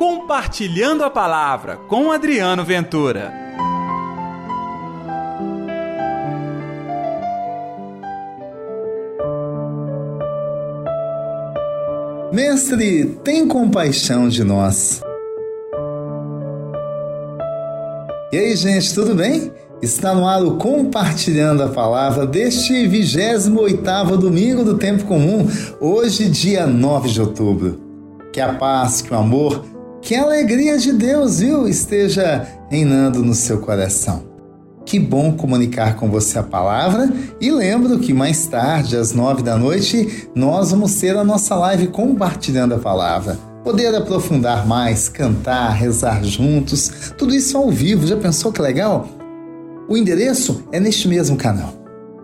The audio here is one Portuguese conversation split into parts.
Compartilhando a Palavra com Adriano Ventura. Mestre, tem compaixão de nós. E aí, gente, tudo bem? Está no ar o Compartilhando a Palavra deste 28º domingo do Tempo Comum, hoje dia 9 de outubro. Que a paz, que o amor, que a alegria de Deus, viu, esteja reinando no seu coração. Que bom comunicar com você a palavra e lembro que mais tarde, às nove da noite, nós vamos ter a nossa live compartilhando a palavra. Poder aprofundar mais, cantar, rezar juntos, tudo isso ao vivo. Já pensou que legal? O endereço é neste mesmo canal.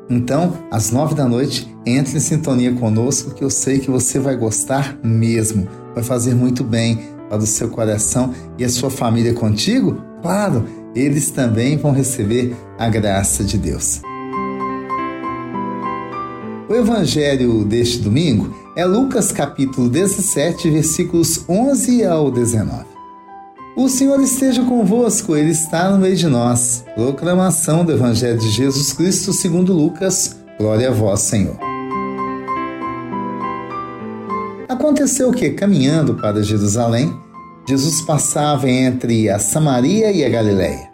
Então, às nove da noite, entre em sintonia conosco que eu sei que você vai gostar mesmo. Vai fazer muito bem para o seu coração e a sua família contigo? Claro, eles também vão receber a graça de Deus. O evangelho deste domingo é Lucas capítulo 17, versículos 11 ao 19. O Senhor esteja convosco, Ele está no meio de nós. Proclamação do Evangelho de Jesus Cristo segundo Lucas. Glória a vós, Senhor. Aconteceu que, caminhando para Jerusalém, Jesus passava entre a Samaria e a Galiléia.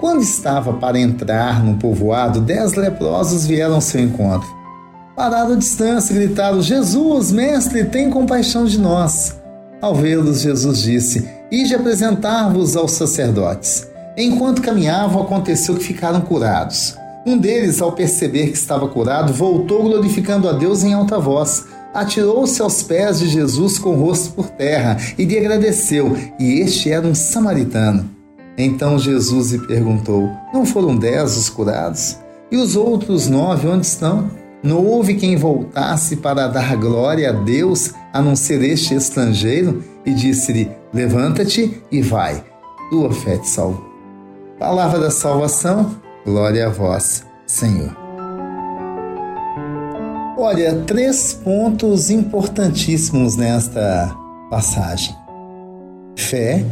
Quando estava para entrar no povoado, dez leprosos vieram ao seu encontro. Pararam à distância, gritaram: Jesus, mestre, tem compaixão de nós. Ao vê-los, Jesus disse: Ide apresentar-vos aos sacerdotes. Enquanto caminhavam, aconteceu que ficaram curados. Um deles, ao perceber que estava curado, voltou glorificando a Deus em alta voz. Atirou-se aos pés de Jesus com o rosto por terra e lhe agradeceu, e este era um samaritano. Então Jesus lhe perguntou: Não foram dez os curados? E os outros nove onde estão? Não houve quem voltasse para dar glória a Deus a não ser este estrangeiro? E disse-lhe: Levanta-te e vai, tua fé te salvou. Palavra da salvação, glória a vós, Senhor. Olha, três pontos importantíssimos nesta passagem: fé,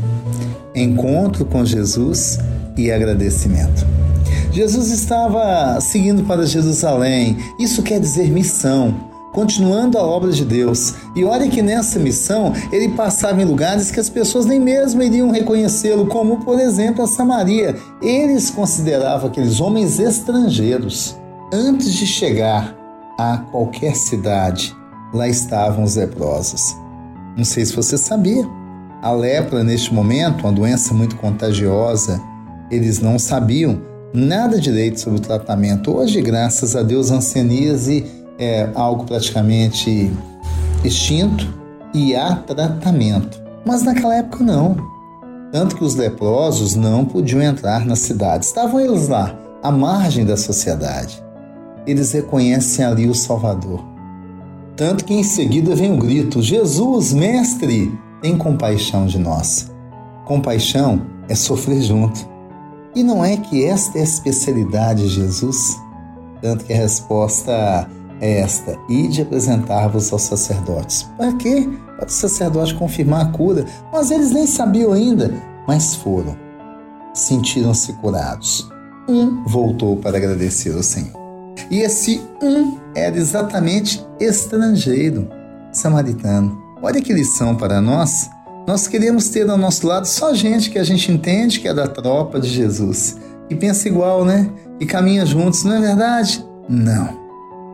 encontro com Jesus e agradecimento. Jesus estava seguindo para Jerusalém, isso quer dizer missão, continuando a obra de Deus. E olha que nessa missão ele passava em lugares que as pessoas nem mesmo iriam reconhecê-lo, como por exemplo a Samaria. Eles consideravam aqueles homens estrangeiros. Antes de chegar a qualquer cidade, lá estavam os leprosos. Não sei se você sabia. A lepra, neste momento, uma doença muito contagiosa, eles não sabiam nada direito sobre o tratamento. Hoje, graças a Deus, a ancianíase é algo praticamente extinto e há tratamento. Mas naquela época não. Tanto que os leprosos não podiam entrar na cidade. Estavam eles lá, à margem da sociedade. Eles reconhecem ali o Salvador. Tanto que em seguida vem o grito: Jesus, mestre, tem compaixão de nós. Compaixão é sofrer junto. E não é que esta é a especialidade de Jesus? Tanto que a resposta é esta: ide apresentar-vos aos sacerdotes. Para quê? Para o sacerdote confirmar a cura. Mas eles nem sabiam ainda, mas foram. Sentiram-se curados. Um voltou para agradecer ao Senhor. E esse um era exatamente estrangeiro, samaritano. Olha que lição para nós nós queremos ter ao nosso lado só gente que a gente entende que é da tropa de Jesus, e pensa igual, né? E caminha juntos, não é verdade? Não.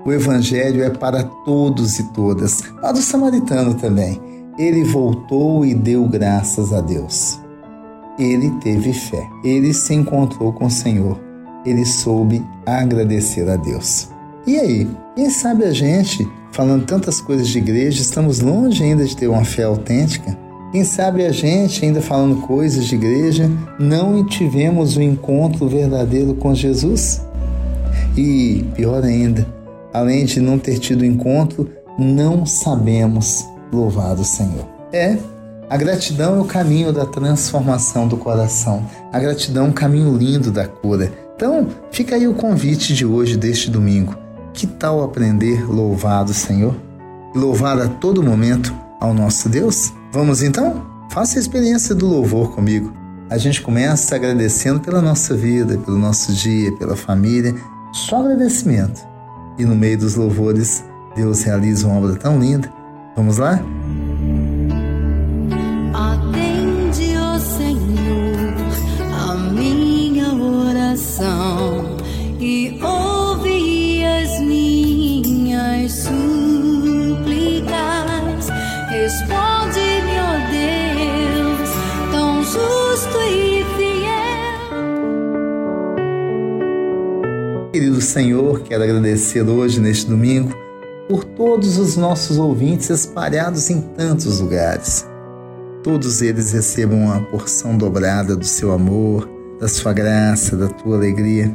O Evangelho é para todos e todas, para o samaritano também. Ele voltou e deu graças a Deus. Ele teve fé, ele se encontrou com o Senhor, ele soube agradecer a Deus. E aí, quem sabe a gente, falando tantas coisas de igreja, estamos longe ainda de ter uma fé autêntica? Quem sabe a gente, ainda falando coisas de igreja, não tivemos o um encontro verdadeiro com Jesus? E, pior ainda, além de não ter tido encontro, não sabemos louvar o Senhor. É, a gratidão é o caminho da transformação do coração. A gratidão é um caminho lindo da cura. Então, fica aí o convite de hoje, deste domingo. Que tal aprender louvar o Senhor? E louvar a todo momento ao nosso Deus? Vamos então? Faça a experiência do louvor comigo. A gente começa agradecendo pela nossa vida, pelo nosso dia, pela família, só agradecimento. E no meio dos louvores, Deus realiza uma obra tão linda. Vamos lá? Querido Senhor, quero agradecer hoje, neste domingo, por todos os nossos ouvintes espalhados em tantos lugares. Todos eles recebam uma porção dobrada do seu amor, da sua graça, da tua alegria.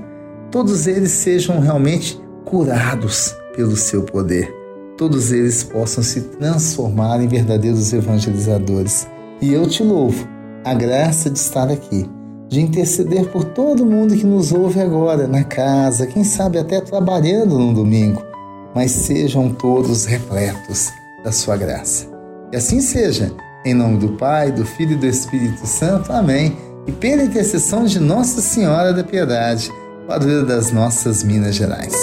Todos eles sejam realmente curados pelo seu poder. Todos eles possam se transformar em verdadeiros evangelizadores. E eu te louvo a graça de estar aqui de interceder por todo mundo que nos ouve agora, na casa, quem sabe até trabalhando no domingo, mas sejam todos repletos da sua graça. E assim seja, em nome do Pai, do Filho e do Espírito Santo. Amém. E pela intercessão de Nossa Senhora da Piedade, padroeira das nossas Minas Gerais.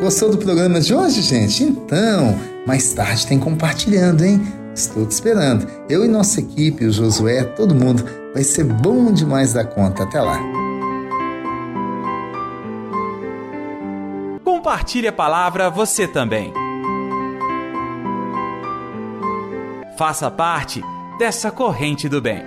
Gostou do programa de hoje, gente? Então, mais tarde tem compartilhando, hein? Estou te esperando. Eu e nossa equipe, o Josué, todo mundo, vai ser bom demais da conta. Até lá. Compartilhe a palavra você também. Faça parte dessa corrente do bem.